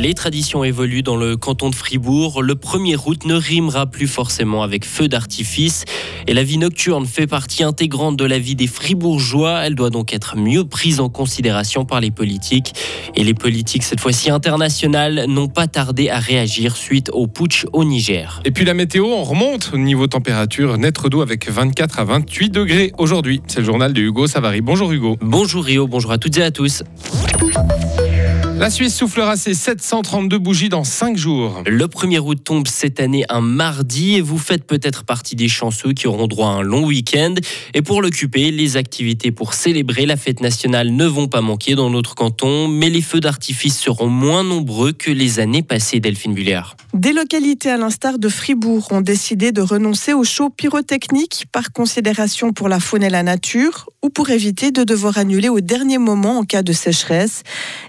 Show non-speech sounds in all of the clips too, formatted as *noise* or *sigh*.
Les traditions évoluent dans le canton de Fribourg. Le 1er août ne rimera plus forcément avec feu d'artifice. Et la vie nocturne fait partie intégrante de la vie des Fribourgeois. Elle doit donc être mieux prise en considération par les politiques. Et les politiques, cette fois-ci internationales, n'ont pas tardé à réagir suite au putsch au Niger. Et puis la météo, on remonte au niveau température, naître d'eau avec 24 à 28 degrés aujourd'hui. C'est le journal de Hugo Savary. Bonjour Hugo. Bonjour Rio, bonjour à toutes et à tous. La Suisse soufflera ses 732 bougies dans 5 jours. Le 1er août tombe cette année un mardi et vous faites peut-être partie des chanceux qui auront droit à un long week-end. Et pour l'occuper, les activités pour célébrer la fête nationale ne vont pas manquer dans notre canton, mais les feux d'artifice seront moins nombreux que les années passées, Delphine Buller. Des localités à l'instar de Fribourg ont décidé de renoncer aux shows pyrotechniques par considération pour la faune et la nature ou pour éviter de devoir annuler au dernier moment en cas de sécheresse.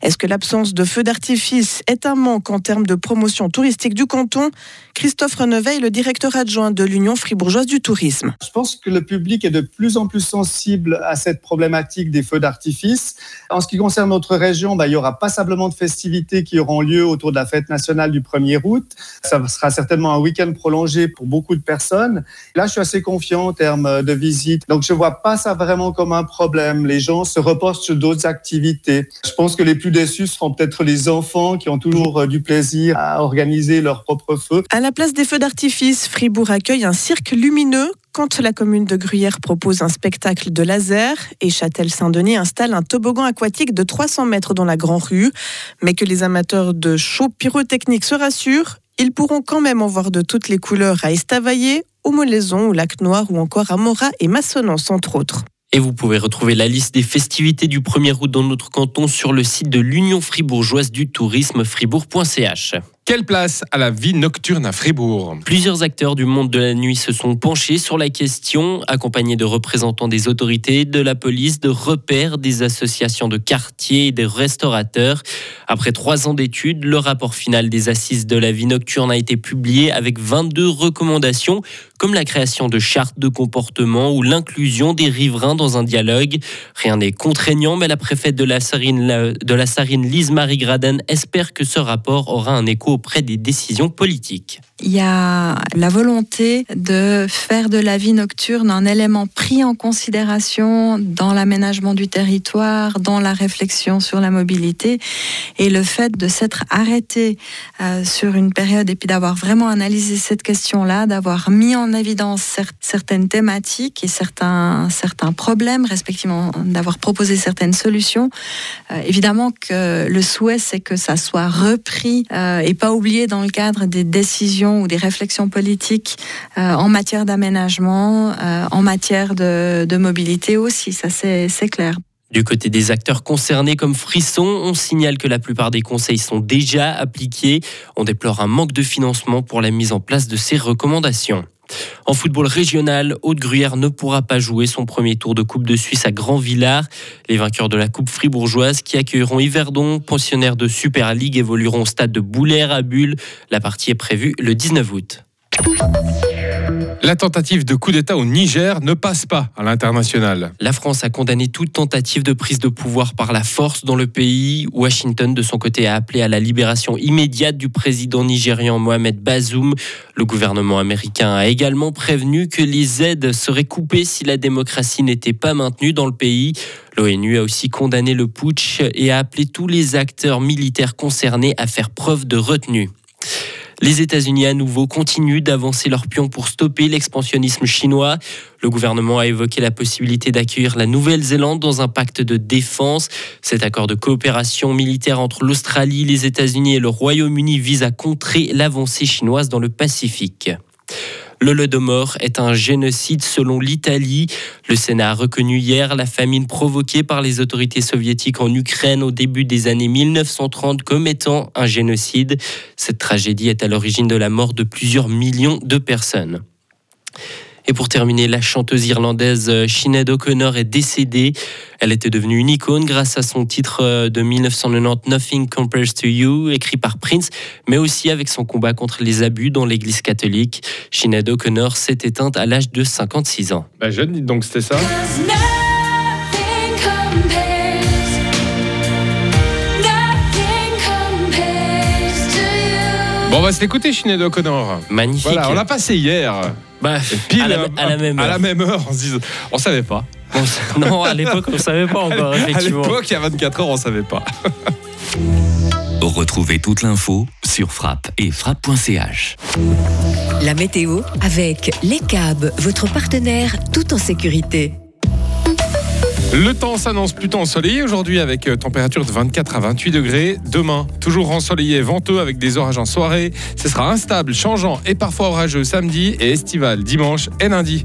Est-ce que l'absence de feux d'artifice est un manque en termes de promotion touristique du canton. Christophe Reneveil, le directeur adjoint de l'Union fribourgeoise du tourisme. Je pense que le public est de plus en plus sensible à cette problématique des feux d'artifice. En ce qui concerne notre région, bah, il n'y aura pas simplement de festivités qui auront lieu autour de la fête nationale du 1er août. Ça sera certainement un week-end prolongé pour beaucoup de personnes. Là, je suis assez confiant en termes de visite. Donc, je ne vois pas ça vraiment comme un problème. Les gens se reposent sur d'autres activités. Je pense que les plus déçus seront peut-être les enfants qui ont toujours euh, du plaisir à organiser leur propre feu. À la place des feux d'artifice, Fribourg accueille un cirque lumineux quand la commune de Gruyère propose un spectacle de laser et Châtel-Saint-Denis installe un toboggan aquatique de 300 mètres dans la Grand Rue. Mais que les amateurs de show pyrotechnique se rassurent, ils pourront quand même en voir de toutes les couleurs à Estavayer, au Molaison, au Lac Noir ou encore à Morat et Massonance entre autres. Et vous pouvez retrouver la liste des festivités du 1er août dans notre canton sur le site de l'Union fribourgeoise du tourisme fribourg.ch. Quelle place à la vie nocturne à Fribourg Plusieurs acteurs du monde de la nuit se sont penchés sur la question, accompagnés de représentants des autorités, de la police, de repères, des associations de quartier et des restaurateurs. Après trois ans d'études, le rapport final des assises de la vie nocturne a été publié avec 22 recommandations, comme la création de chartes de comportement ou l'inclusion des riverains dans un dialogue. Rien n'est contraignant, mais la préfète de la Sarine, de la Sarine Lise-Marie Graden espère que ce rapport aura un écho auprès des décisions politiques. Il y a la volonté de faire de la vie nocturne un élément pris en considération dans l'aménagement du territoire, dans la réflexion sur la mobilité. Et le fait de s'être arrêté euh, sur une période et puis d'avoir vraiment analysé cette question-là, d'avoir mis en évidence certaines thématiques et certains, certains problèmes, respectivement, d'avoir proposé certaines solutions, euh, évidemment que le souhait, c'est que ça soit repris euh, et pas oublié dans le cadre des décisions ou des réflexions politiques euh, en matière d'aménagement, euh, en matière de, de mobilité aussi, ça c'est clair. Du côté des acteurs concernés comme Frisson, on signale que la plupart des conseils sont déjà appliqués. On déplore un manque de financement pour la mise en place de ces recommandations. En football régional, Haute-Gruyère ne pourra pas jouer son premier tour de Coupe de Suisse à Grand-Villard. Les vainqueurs de la Coupe fribourgeoise qui accueilleront Yverdon, pensionnaires de Super League, évolueront au stade de Boulaire à Bulle. La partie est prévue le 19 août. La tentative de coup d'État au Niger ne passe pas à l'international. La France a condamné toute tentative de prise de pouvoir par la force dans le pays. Washington, de son côté, a appelé à la libération immédiate du président nigérian Mohamed Bazoum. Le gouvernement américain a également prévenu que les aides seraient coupées si la démocratie n'était pas maintenue dans le pays. L'ONU a aussi condamné le putsch et a appelé tous les acteurs militaires concernés à faire preuve de retenue. Les États-Unis à nouveau continuent d'avancer leur pion pour stopper l'expansionnisme chinois. Le gouvernement a évoqué la possibilité d'accueillir la Nouvelle-Zélande dans un pacte de défense. Cet accord de coopération militaire entre l'Australie, les États-Unis et le Royaume-Uni vise à contrer l'avancée chinoise dans le Pacifique. Le Lodomor est un génocide selon l'Italie. Le Sénat a reconnu hier la famine provoquée par les autorités soviétiques en Ukraine au début des années 1930 comme étant un génocide. Cette tragédie est à l'origine de la mort de plusieurs millions de personnes. Et pour terminer, la chanteuse irlandaise euh, Sinead O'Connor est décédée. Elle était devenue une icône grâce à son titre euh, de 1990 Nothing Compares to You, écrit par Prince, mais aussi avec son combat contre les abus dans l'Église catholique. Sinead O'Connor s'est éteinte à l'âge de 56 ans. Bah jeune, donc c'était ça. Bon, on va se l'écouter, Sinead O'Connor. Magnifique. Voilà, on l'a passé hier. Bah, Pile à, la, euh, à la même à heure. la même heure, on se dit, on savait pas. On *laughs* non, à l'époque, on savait pas *laughs* encore, À effectivement. l'époque, il y a 24 heures, on savait pas. *laughs* Retrouvez toute l'info sur frappe et frappe.ch. La météo avec Les Cabs, votre partenaire tout en sécurité. Le temps s'annonce plutôt ensoleillé aujourd'hui avec euh, température de 24 à 28 degrés. Demain, toujours ensoleillé et venteux avec des orages en soirée. Ce sera instable, changeant et parfois orageux samedi et estival dimanche et lundi.